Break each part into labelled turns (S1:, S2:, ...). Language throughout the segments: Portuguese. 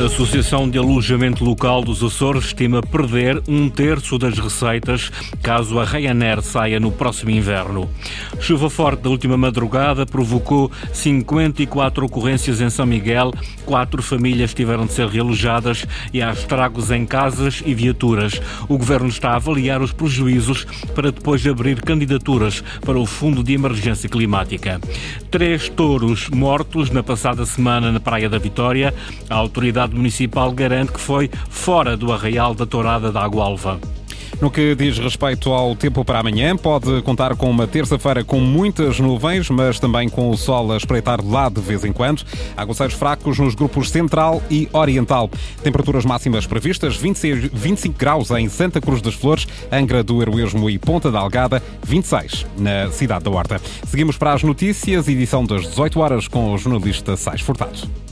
S1: A Associação de Alojamento Local dos Açores estima perder um terço das receitas caso a Ryanair saia no próximo inverno. Chuva forte da última madrugada provocou 54 ocorrências em São Miguel, quatro famílias tiveram de ser realojadas e há estragos em casas e viaturas. O governo está a avaliar os prejuízos para depois abrir candidaturas para o Fundo de Emergência Climática. Três touros mortos na passada semana na Praia da Vitória. A autoridade Municipal garante que foi fora do arraial da Tourada da Agualva.
S2: No que diz respeito ao tempo para amanhã, pode contar com uma terça-feira com muitas nuvens, mas também com o sol a espreitar lá de vez em quando. Aguaceiros fracos nos grupos central e oriental. Temperaturas máximas previstas: 26, 25 graus em Santa Cruz das Flores, Angra do Heroísmo e Ponta da Algada, 26 na cidade da Horta. Seguimos para as notícias, edição das 18 horas com o jornalista Sais Furtado.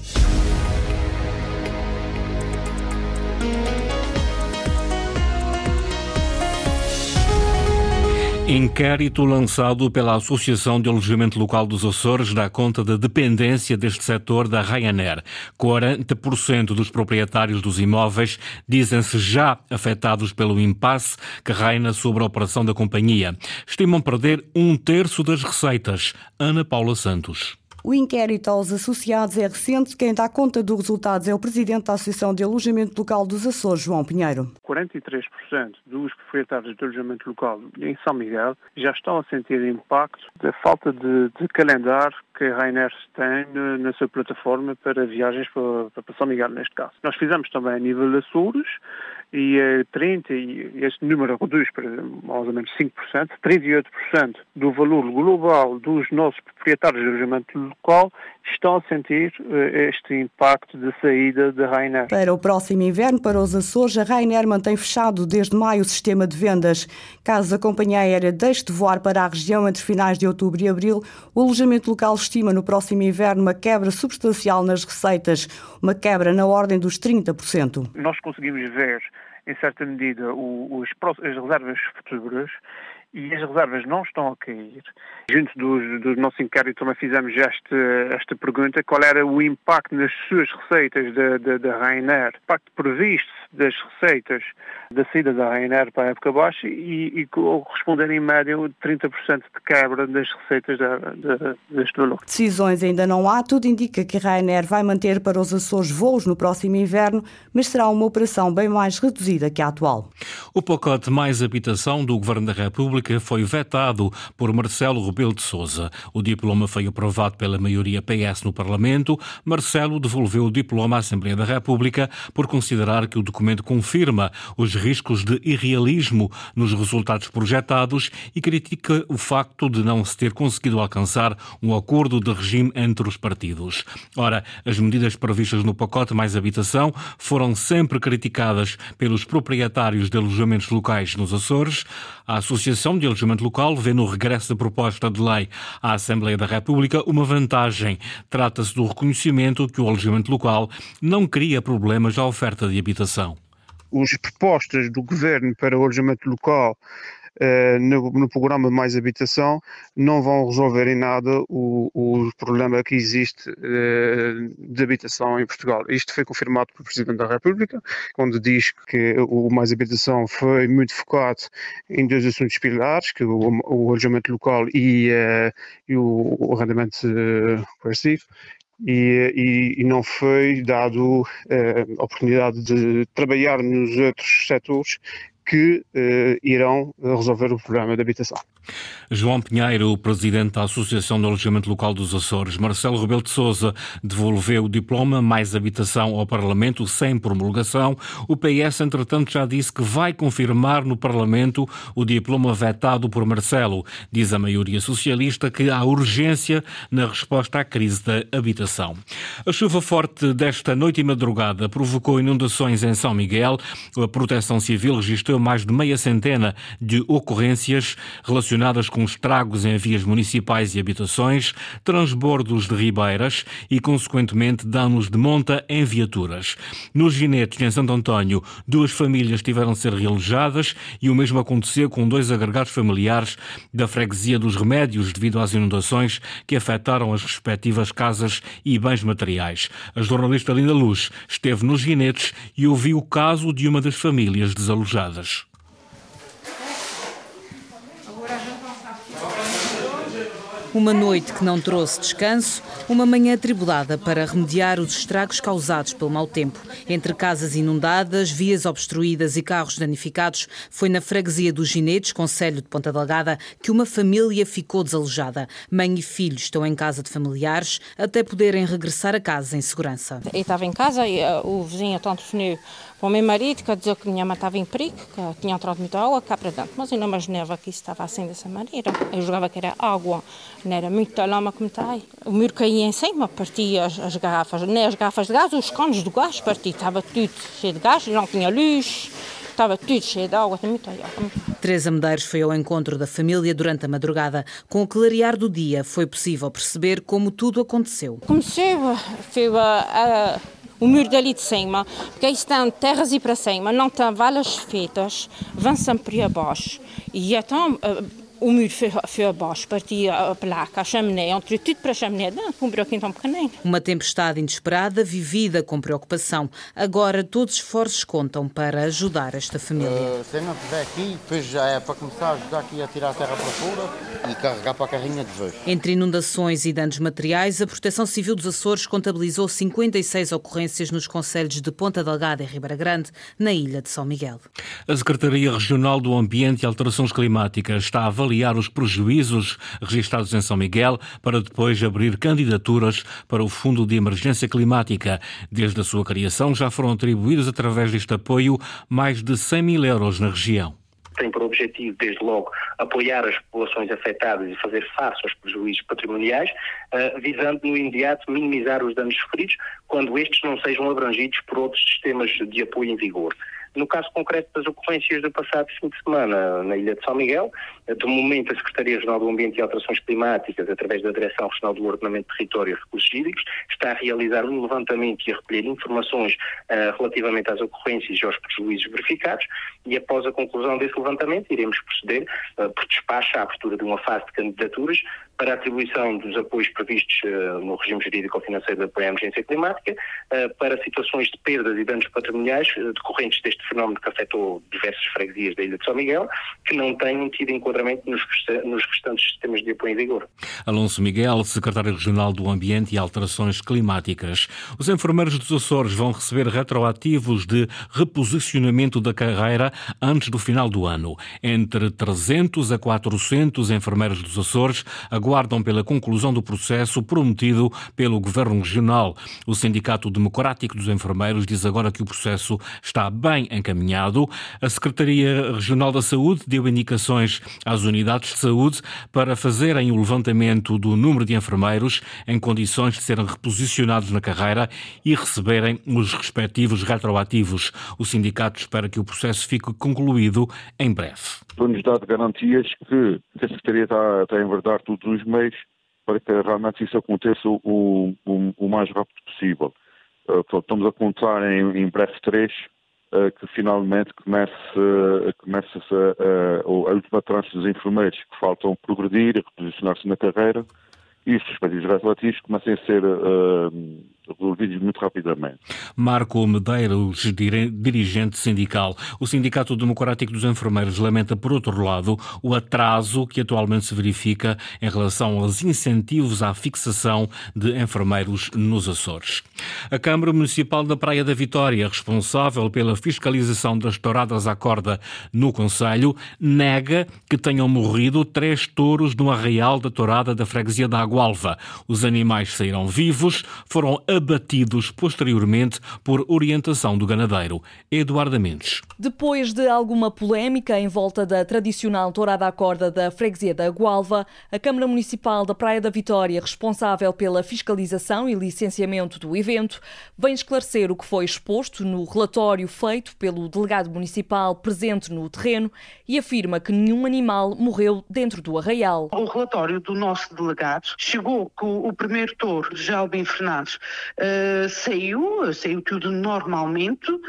S1: Inquérito lançado pela Associação de Alojamento Local dos Açores dá conta da dependência deste setor da Ryanair. 40% dos proprietários dos imóveis dizem-se já afetados pelo impasse que reina sobre a operação da companhia. Estimam perder um terço das receitas. Ana Paula Santos.
S3: O inquérito aos associados é recente. Quem dá conta dos resultados é o presidente da Associação de Alojamento Local dos Açores, João Pinheiro.
S4: 43% dos proprietários de alojamento local em São Miguel já estão a sentir impacto da falta de, de calendário que a Rainer tem na sua plataforma para viagens para, para São Miguel, neste caso. Nós fizemos também a nível de Açores e 30, e este número reduz para mais ou menos 5%, 38% do valor global dos nossos proprietários de alojamento local estão a sentir eh, este impacto de saída da Rainer.
S3: Para o próximo inverno, para os Açores, a Rainer mantém fechado desde maio o sistema de vendas. Caso a companhia aérea deixe de voar para a região entre finais de outubro e abril, o alojamento local estima no próximo inverno uma quebra substancial nas receitas, uma quebra na ordem dos 30%.
S4: Nós conseguimos ver em certa medida, os, as reservas futuras e as reservas não estão a cair. Junto do, do nosso inquérito também fizemos esta, esta pergunta, qual era o impacto nas suas receitas da, da, o impacto previsto das receitas da saída da Ryanair para a época baixa e, e corresponder em média 30% de quebra das receitas da, da, deste valor.
S3: Decisões ainda não há, tudo indica que a Ryanair vai manter para os Açores voos no próximo inverno, mas será uma operação bem mais reduzida que a atual.
S1: O pacote Mais Habitação do Governo da República foi vetado por Marcelo Rebelo de Sousa. O diploma foi aprovado pela maioria PS no Parlamento. Marcelo devolveu o diploma à Assembleia da República por considerar que o documento confirma os riscos de irrealismo nos resultados projetados e critica o facto de não se ter conseguido alcançar um acordo de regime entre os partidos. Ora, as medidas previstas no pacote Mais Habitação foram sempre criticadas pelos proprietários de alojamentos locais nos Açores. A Associação de Alojamento Local vê no regresso da proposta de lei à Assembleia da República uma vantagem. Trata-se do reconhecimento que o alojamento local não cria problemas à oferta de habitação
S4: as propostas do governo para o alojamento local uh, no, no, programa Mais Habitação não vão resolver em nada o, o problema que existe uh, de habitação em Portugal. Isto foi confirmado pelo Presidente da República, quando diz que o Mais Habitação foi muito focado em dois assuntos pilares, que o, o alojamento local e, uh, e o, o arrendamento coercivo e, e, e, não foi dado eh, a oportunidade de trabalhar nos outros setores que eh, irão resolver o problema da habitação.
S1: João Pinheiro, presidente da Associação de Alojamento Local dos Açores, Marcelo Rebelo de Sousa, devolveu o diploma mais habitação ao Parlamento sem promulgação. O PS, entretanto, já disse que vai confirmar no Parlamento o diploma vetado por Marcelo. Diz a maioria socialista que há urgência na resposta à crise da habitação. A chuva forte desta noite e madrugada provocou inundações em São Miguel. A Proteção Civil registrou mais de meia centena de ocorrências relacionadas com estragos em vias municipais e habitações, transbordos de ribeiras e, consequentemente, danos de monta em viaturas. Nos ginetes, em Santo António, duas famílias tiveram de ser realojadas e o mesmo aconteceu com dois agregados familiares da freguesia dos Remédios devido às inundações que afetaram as respectivas casas e bens materiais. A jornalista Linda Luz esteve nos ginetes e ouviu o caso de uma das famílias desalojadas.
S5: Uma noite que não trouxe descanso, uma manhã atribulada para remediar os estragos causados pelo mau tempo. Entre casas inundadas, vias obstruídas e carros danificados, foi na freguesia dos Ginetes, Conselho de Ponta Delgada, que uma família ficou desalojada. Mãe e filho estão em casa de familiares até poderem regressar a casa em segurança.
S6: Eu estava em casa e uh, o vizinho tanto telefonou para o meu marido, que dizia que minha mãe estava em perigo, que tinha entrado muita água cá para dentro. Mas eu não imaginava que isso estava assim dessa maneira. Eu jogava que era água, não era muita lama como está aí. O muro caía em cima, partia as, as garrafas, nem as garrafas de gás, os canos do gás partia. Estava tudo cheio de gás, não tinha luz estava tudo cheio de água, muita água.
S5: Teresa Medeiros foi ao encontro da família durante a madrugada. Com o clarear do dia, foi possível perceber como tudo aconteceu.
S6: Comecei, foi a, a o muro dali de cima, porque aí estão terras e para cima, não estão valas feitas, vão sempre abaixo. E então o muro foi, foi abaixo, partia a placa, a chaminé, entrou tudo para a chaminé dentro, um buraquinho tão pequenino.
S5: Uma tempestade inesperada, vivida com preocupação. Agora todos os esforços contam para ajudar esta família. Uh,
S7: se não estiver aqui, depois já é para começar a ajudar aqui a tirar a terra para fora e carregar para a carrinha de vez.
S5: Entre inundações e danos materiais, a Proteção Civil dos Açores contabilizou 56 ocorrências nos conselhos de Ponta Delgada e Ribeira Grande, na ilha de São Miguel.
S1: A Secretaria Regional do Ambiente e Alterações Climáticas está a avaliar os prejuízos registrados em São Miguel para depois abrir candidaturas para o Fundo de Emergência Climática. Desde a sua criação já foram atribuídos através deste apoio mais de 100 mil euros na região
S8: tem por objetivo, desde logo, apoiar as populações afetadas e fazer face aos prejuízos patrimoniais, uh, visando no imediato minimizar os danos sofridos, quando estes não sejam abrangidos por outros sistemas de apoio em vigor. No caso concreto das ocorrências do passado fim de semana na Ilha de São Miguel, de momento a Secretaria Regional do Ambiente e Alterações Climáticas, através da Direção Regional do Ordenamento do Território e Recursos Hídricos, está a realizar um levantamento e a recolher informações uh, relativamente às ocorrências e aos prejuízos verificados. E após a conclusão desse levantamento iremos proceder uh, por despacho à abertura de uma fase de candidaturas para a atribuição dos apoios previstos uh, no regime jurídico-financeiro de apoio à emergência climática, para situações de perdas e danos patrimoniais decorrentes deste fenómeno que afetou diversas freguesias da Ilha de São Miguel, que não têm tido enquadramento nos, nos restantes sistemas de apoio em vigor.
S1: Alonso Miguel, secretário regional do Ambiente e Alterações Climáticas. Os enfermeiros dos Açores vão receber retroativos de reposicionamento da carreira antes do final do ano. Entre 300 a 400 enfermeiros dos Açores aguardam pela conclusão do processo prometido pelo Governo Regional. O Sindicato Democrático dos Enfermeiros diz agora que o processo está bem encaminhado. A Secretaria Regional da Saúde deu indicações às unidades de saúde para fazerem o levantamento do número de enfermeiros em condições de serem reposicionados na carreira e receberem os respectivos retroativos. O sindicato espera que o processo fique concluído em breve.
S9: Foi-nos dado garantias que a Secretaria está, está a enverdar todos os meios para que realmente isso aconteça o, o, o mais rápido possível. Uh, estamos a contar em, em breve três uh, que finalmente comece, uh, comece a, a, última tranche dos enfermeiros que faltam progredir reposicionar-se na carreira e os respectivos relativos comecem a ser resolvidos muito rapidamente.
S1: Marco Medeiros, dirigente sindical. O Sindicato Democrático dos Enfermeiros lamenta, por outro lado, o atraso que atualmente se verifica em relação aos incentivos à fixação de enfermeiros nos Açores. A Câmara Municipal da Praia da Vitória, responsável pela fiscalização das touradas à corda no Conselho, nega que tenham morrido três touros no arraial da tourada da freguesia da Agualva. Os animais saíram vivos, foram abatidos posteriormente por orientação do ganadeiro. Eduardo Mendes.
S10: Depois de alguma polémica em volta da tradicional tourada à corda da freguesia da Gualva, a Câmara Municipal da Praia da Vitória, responsável pela fiscalização e licenciamento do evento, vem esclarecer o que foi exposto no relatório feito pelo delegado municipal presente no terreno e afirma que nenhum animal morreu dentro do arraial.
S11: O relatório do nosso delegado chegou que o primeiro touro, Jalbin Fernandes, uh, saiu, saiu tudo normalmente. Uh,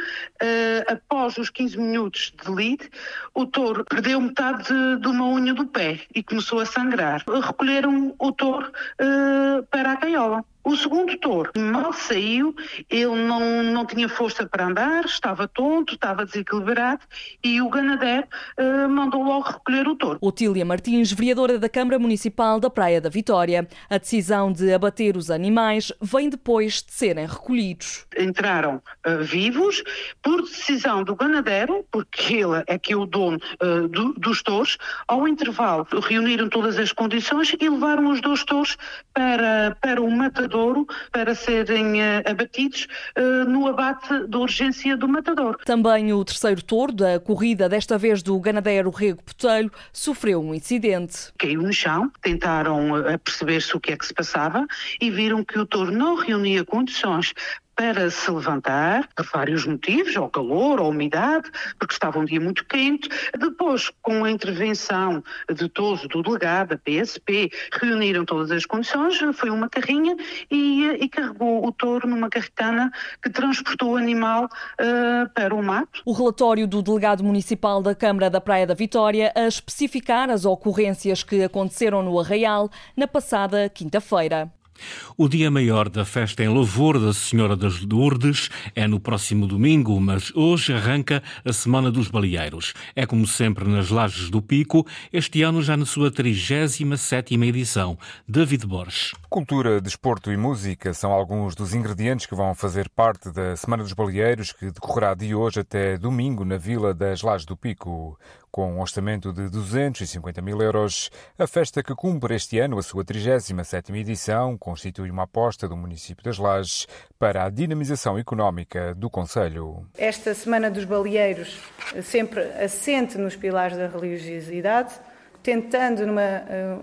S11: após os 15 minutos de lead, o touro perdeu metade de, de, uma unha do pé e começou a sangrar. Recolheram o touro uh, para a gaiola. O segundo touro mal saiu, ele não, não tinha força para andar, estava tonto, estava desequilibrado e o ganadeiro uh, mandou logo recolher o touro.
S10: Otília Martins, vereadora da Câmara Municipal da Praia da Vitória. A decisão de abater os animais vem depois de serem recolhidos.
S11: Entraram uh, vivos por decisão do ganadeiro, porque ele é que é o dono uh, do, dos touros. Ao intervalo, reuniram todas as condições e levaram os dois touros para, para o matador para serem uh, abatidos uh, no abate da urgência do matador.
S10: Também o terceiro touro da corrida, desta vez do ganadeiro Rego Potelho, sofreu um incidente.
S11: Caiu no chão, tentaram uh, perceber-se o que é que se passava e viram que o touro não reunia condições para se levantar, por vários motivos, ao calor, à umidade, porque estava um dia muito quente. Depois, com a intervenção de todos, do delegado, da PSP, reuniram todas as condições, foi uma carrinha e, e carregou o touro numa carretana que transportou o animal uh, para o mato.
S10: O relatório do delegado municipal da Câmara da Praia da Vitória a especificar as ocorrências que aconteceram no Arraial na passada quinta-feira.
S1: O dia maior da festa em louvor da Senhora das Lourdes é no próximo domingo, mas hoje arranca a Semana dos Baleeiros. É como sempre nas Lajes do Pico, este ano já na sua 37ª edição. David Borges.
S12: Cultura, desporto e música são alguns dos ingredientes que vão fazer parte da Semana dos Baleeiros, que decorrerá de hoje até domingo na Vila das Lajes do Pico. Com um orçamento de 250 mil euros, a festa que cumpre este ano a sua 37ª edição constitui uma aposta do município das Lajes para a dinamização económica do Conselho.
S13: Esta Semana dos Baleeiros sempre assente nos pilares da religiosidade, tentando numa eh,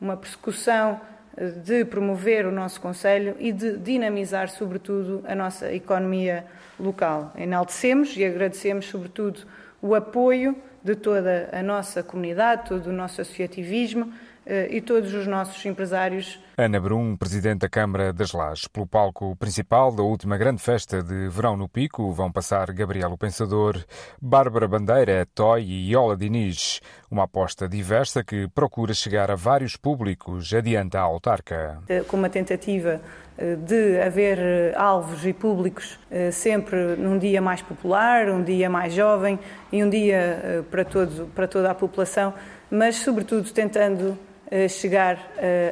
S13: uma persecução eh, de promover o nosso Conselho e de dinamizar, sobretudo, a nossa economia local. Enaltecemos e agradecemos, sobretudo, o apoio de toda a nossa comunidade, todo o nosso associativismo e todos os nossos empresários.
S12: Ana Brum, Presidente da Câmara das Lajes. Pelo palco principal da última grande festa de verão no Pico vão passar Gabriel o Pensador, Bárbara Bandeira, Toy e Iola Diniz. Uma aposta diversa que procura chegar a vários públicos, adianta a autarca.
S13: Eh, com uma tentativa eh, de haver alvos e públicos sempre num dia mais popular, um dia mais jovem e um dia para, todo, para toda a população, mas sobretudo tentando chegar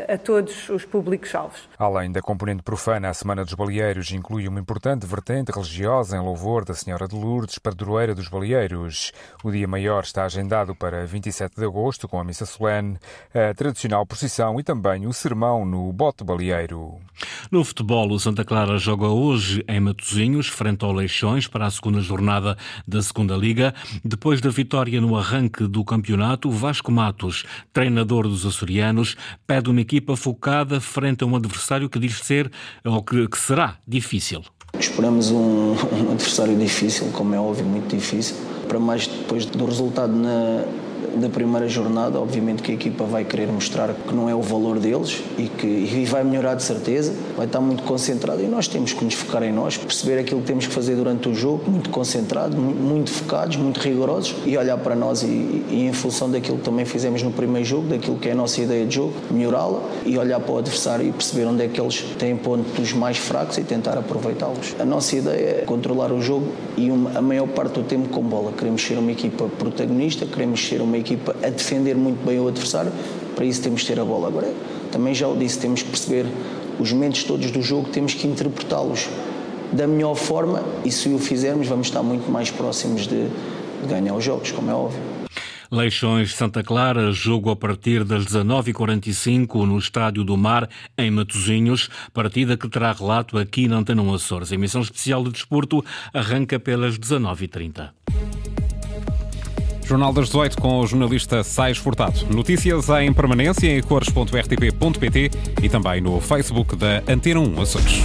S13: a todos os públicos-alvos.
S12: Além da componente profana, a Semana dos Baleeiros inclui uma importante vertente religiosa em louvor da Senhora de Lourdes, padroeira dos Baleeiros. O dia maior está agendado para 27 de agosto, com a missa solene, a tradicional procissão e também o sermão no Bote Baleeiro.
S1: No futebol, o Santa Clara joga hoje em Matosinhos, frente ao Leixões, para a segunda jornada da Segunda Liga. Depois da vitória no arranque do campeonato, Vasco Matos, treinador dos açorianos, pede uma equipa focada frente a um adversário que diz ser, ou que, que será, difícil.
S14: Esperamos um, um adversário difícil, como é óbvio, muito difícil. Para mais depois do resultado na, da primeira jornada, obviamente que a equipa vai querer mostrar que não é o valor deles e que e vai melhorar de certeza, vai estar muito concentrado e nós temos que nos focar em nós, perceber aquilo que temos que fazer durante o jogo, muito concentrado, muito focados, muito rigorosos e olhar para nós e, e em função daquilo que também fizemos no primeiro jogo, daquilo que é a nossa ideia de jogo, melhorá-la e olhar para o adversário e perceber onde é que eles têm pontos mais fracos e tentar aproveitá-los. A nossa ideia é controlar o jogo e uma, a maior parte do tempo com bola. Queremos ser uma equipa protagonista, queremos ser uma equipa a defender muito bem o adversário, para isso temos que ter a bola. Agora, também já o disse, temos que perceber os momentos todos do jogo, temos que interpretá-los da melhor forma e se o fizermos vamos estar muito mais próximos de, de ganhar os jogos, como é óbvio.
S1: Leixões Santa Clara, jogo a partir das 19h45 no Estádio do Mar, em Matosinhos, partida que terá relato aqui na Antena Açores. Emissão especial de desporto arranca pelas 19h30.
S2: Jornal das 18 com o jornalista Sais Furtado. Notícias em permanência em cores.rtp.pt e também no Facebook da Antena 1 Açores.